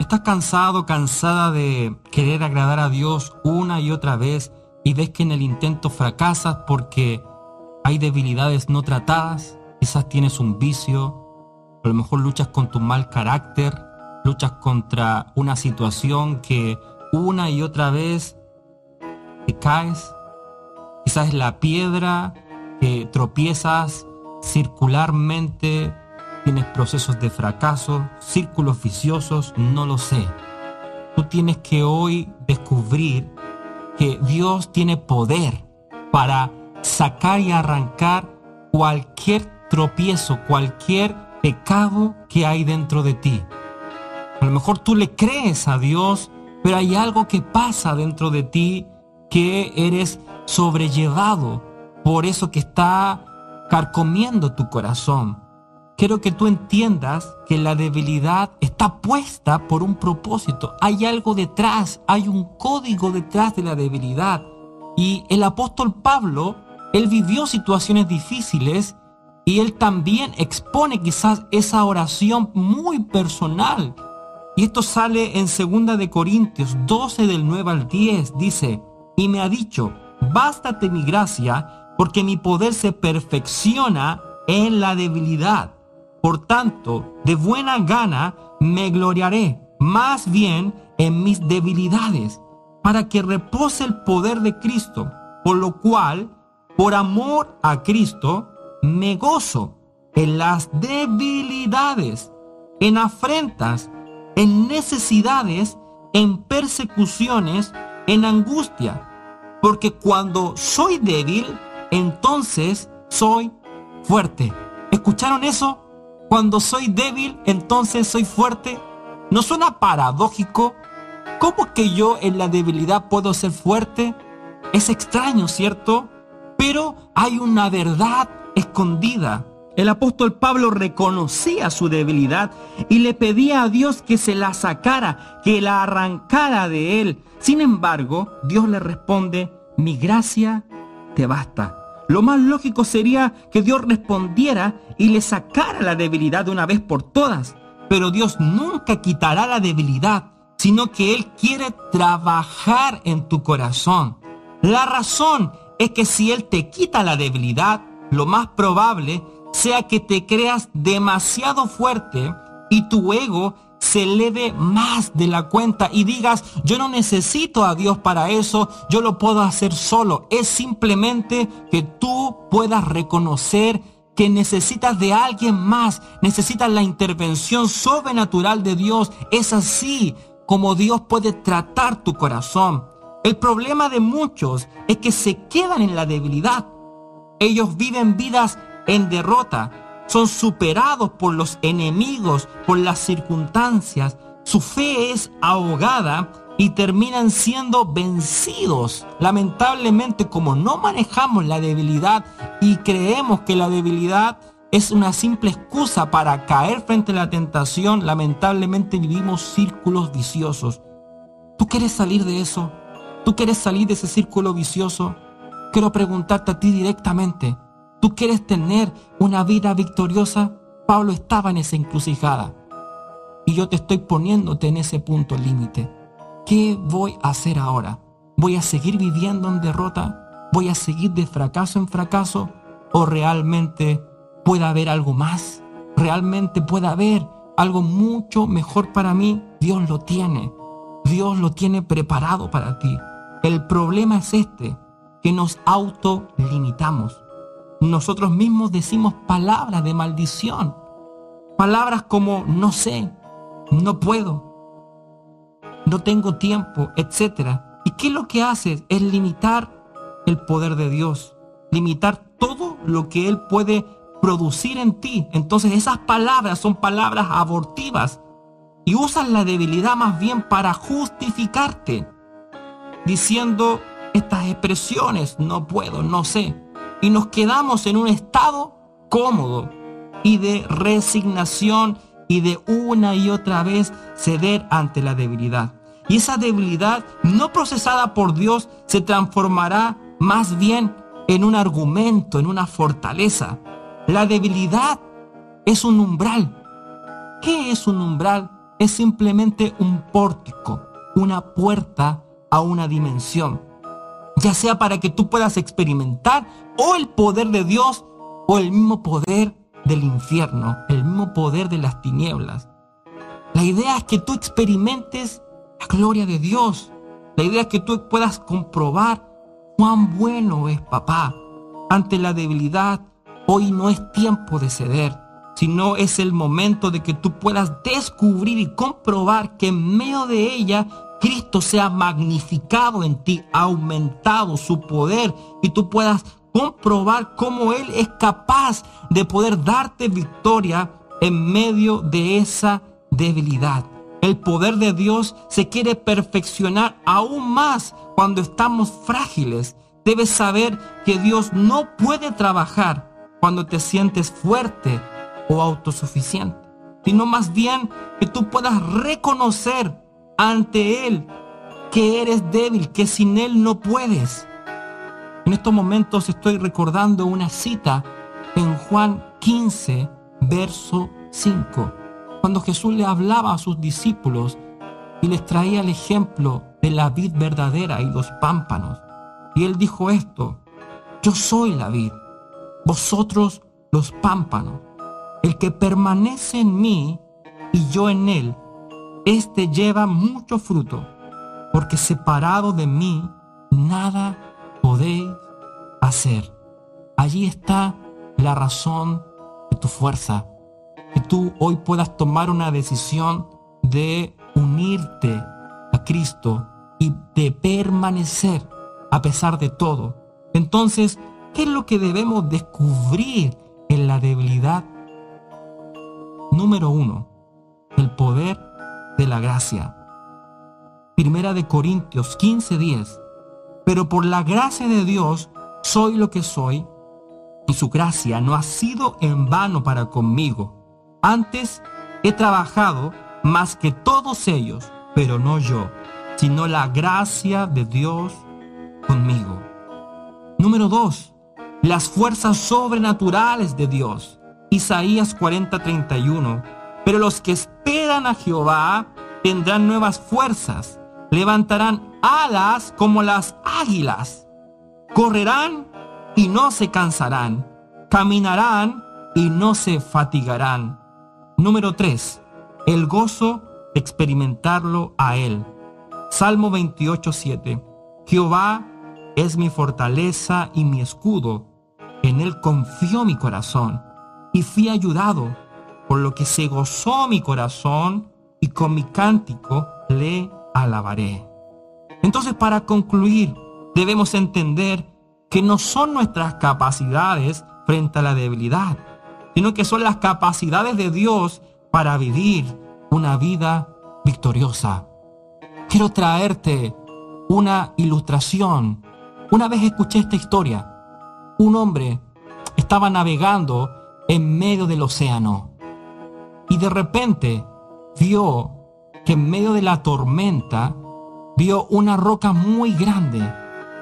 ¿Estás cansado, cansada de querer agradar a Dios una y otra vez y ves que en el intento fracasas porque hay debilidades no tratadas? Quizás tienes un vicio, a lo mejor luchas con tu mal carácter, luchas contra una situación que una y otra vez te caes. Quizás es la piedra que tropiezas circularmente tienes procesos de fracaso, círculos viciosos, no lo sé. Tú tienes que hoy descubrir que Dios tiene poder para sacar y arrancar cualquier tropiezo, cualquier pecado que hay dentro de ti. A lo mejor tú le crees a Dios, pero hay algo que pasa dentro de ti que eres sobrellevado por eso que está carcomiendo tu corazón quiero que tú entiendas que la debilidad está puesta por un propósito. Hay algo detrás, hay un código detrás de la debilidad. Y el apóstol Pablo, él vivió situaciones difíciles y él también expone quizás esa oración muy personal. Y esto sale en 2 de Corintios 12 del 9 al 10. Dice, y me ha dicho, bástate mi gracia, porque mi poder se perfecciona en la debilidad. Por tanto, de buena gana me gloriaré más bien en mis debilidades, para que repose el poder de Cristo, por lo cual, por amor a Cristo, me gozo en las debilidades, en afrentas, en necesidades, en persecuciones, en angustia, porque cuando soy débil, entonces soy fuerte. ¿Escucharon eso? Cuando soy débil, entonces soy fuerte. ¿No suena paradójico? ¿Cómo que yo en la debilidad puedo ser fuerte? Es extraño, ¿cierto? Pero hay una verdad escondida. El apóstol Pablo reconocía su debilidad y le pedía a Dios que se la sacara, que la arrancara de él. Sin embargo, Dios le responde, mi gracia te basta. Lo más lógico sería que Dios respondiera y le sacara la debilidad de una vez por todas. Pero Dios nunca quitará la debilidad, sino que Él quiere trabajar en tu corazón. La razón es que si Él te quita la debilidad, lo más probable sea que te creas demasiado fuerte y tu ego se eleve más de la cuenta y digas, yo no necesito a Dios para eso, yo lo puedo hacer solo. Es simplemente que tú puedas reconocer que necesitas de alguien más, necesitas la intervención sobrenatural de Dios. Es así como Dios puede tratar tu corazón. El problema de muchos es que se quedan en la debilidad. Ellos viven vidas en derrota, son superados por los enemigos, por las circunstancias. Su fe es ahogada y terminan siendo vencidos. Lamentablemente, como no manejamos la debilidad y creemos que la debilidad es una simple excusa para caer frente a la tentación, lamentablemente vivimos círculos viciosos. ¿Tú quieres salir de eso? ¿Tú quieres salir de ese círculo vicioso? Quiero preguntarte a ti directamente. ¿Tú quieres tener una vida victoriosa? Pablo estaba en esa encrucijada. Y yo te estoy poniéndote en ese punto límite. ¿Qué voy a hacer ahora? ¿Voy a seguir viviendo en derrota? ¿Voy a seguir de fracaso en fracaso? ¿O realmente puede haber algo más? ¿Realmente puede haber algo mucho mejor para mí? Dios lo tiene. Dios lo tiene preparado para ti. El problema es este, que nos autolimitamos nosotros mismos decimos palabras de maldición. Palabras como no sé, no puedo, no tengo tiempo, etc. ¿Y qué es lo que hace? Es limitar el poder de Dios, limitar todo lo que Él puede producir en ti. Entonces esas palabras son palabras abortivas y usan la debilidad más bien para justificarte, diciendo estas expresiones, no puedo, no sé y nos quedamos en un estado cómodo y de resignación y de una y otra vez ceder ante la debilidad. Y esa debilidad no procesada por Dios se transformará más bien en un argumento, en una fortaleza. La debilidad es un umbral. ¿Qué es un umbral? es simplemente un pórtico, una puerta a una dimensión, ya sea para que tú puedas experimentar o el poder de Dios o el mismo poder del infierno, el mismo poder de las tinieblas. La idea es que tú experimentes la gloria de Dios. La idea es que tú puedas comprobar cuán bueno es papá. Ante la debilidad, hoy no es tiempo de ceder, sino es el momento de que tú puedas descubrir y comprobar que en medio de ella Cristo sea magnificado en ti, aumentado su poder y tú puedas comprobar cómo Él es capaz de poder darte victoria en medio de esa debilidad. El poder de Dios se quiere perfeccionar aún más cuando estamos frágiles. Debes saber que Dios no puede trabajar cuando te sientes fuerte o autosuficiente, sino más bien que tú puedas reconocer ante Él que eres débil, que sin Él no puedes. En estos momentos estoy recordando una cita en Juan 15, verso 5 cuando Jesús le hablaba a sus discípulos y les traía el ejemplo de la vid verdadera y los pámpanos. Y él dijo esto, yo soy la vid, vosotros los pámpanos. El que permanece en mí y yo en él, éste lleva mucho fruto, porque separado de mí nada podéis hacer. Allí está la razón de tu fuerza que tú hoy puedas tomar una decisión de unirte a Cristo y de permanecer a pesar de todo. Entonces, ¿qué es lo que debemos descubrir en la debilidad? Número uno, el poder de la gracia. Primera de Corintios 15:10. Pero por la gracia de Dios soy lo que soy, y su gracia no ha sido en vano para conmigo antes he trabajado más que todos ellos, pero no yo, sino la gracia de Dios conmigo. Número 2. Las fuerzas sobrenaturales de Dios. Isaías 40:31. Pero los que esperan a Jehová tendrán nuevas fuerzas, levantarán alas como las águilas, correrán y no se cansarán, caminarán y no se fatigarán. Número 3. El gozo de experimentarlo a Él. Salmo 28, 7. Jehová es mi fortaleza y mi escudo. En Él confió mi corazón y fui ayudado, por lo que se gozó mi corazón y con mi cántico le alabaré. Entonces, para concluir, debemos entender que no son nuestras capacidades frente a la debilidad, sino que son las capacidades de Dios para vivir una vida victoriosa. Quiero traerte una ilustración. Una vez escuché esta historia. Un hombre estaba navegando en medio del océano de repente vio que en medio de la tormenta vio una roca muy grande,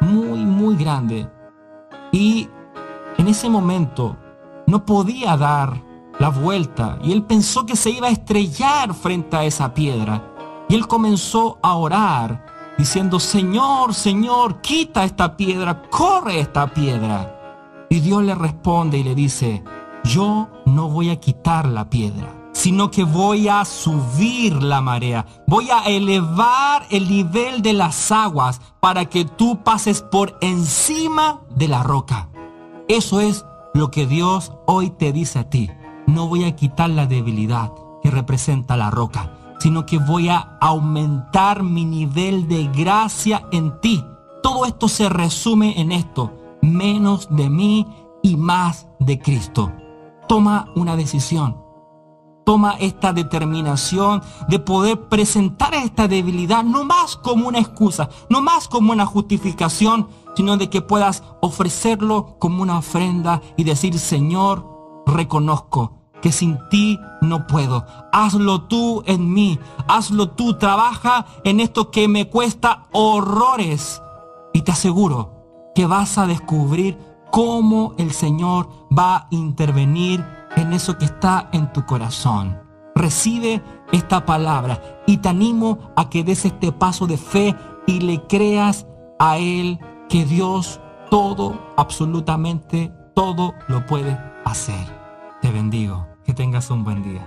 muy, muy grande. Y en ese momento no podía dar la vuelta y él pensó que se iba a estrellar frente a esa piedra. Y él comenzó a orar diciendo, Señor, Señor, quita esta piedra, corre esta piedra. Y Dios le responde y le dice, yo no voy a quitar la piedra, sino que voy a subir la marea, voy a elevar el nivel de las aguas para que tú pases por encima de la roca. Eso es lo que Dios hoy te dice a ti. No voy a quitar la debilidad que representa la roca, sino que voy a aumentar mi nivel de gracia en ti. Todo esto se resume en esto, menos de mí y más de Cristo. Toma una decisión. Toma esta determinación de poder presentar esta debilidad no más como una excusa, no más como una justificación, sino de que puedas ofrecerlo como una ofrenda y decir, Señor, reconozco que sin ti no puedo. Hazlo tú en mí, hazlo tú, trabaja en esto que me cuesta horrores. Y te aseguro que vas a descubrir cómo el Señor va a intervenir en eso que está en tu corazón. Recibe esta palabra y te animo a que des este paso de fe y le creas a Él que Dios todo, absolutamente todo lo puede hacer. Te bendigo. Que tengas un buen día.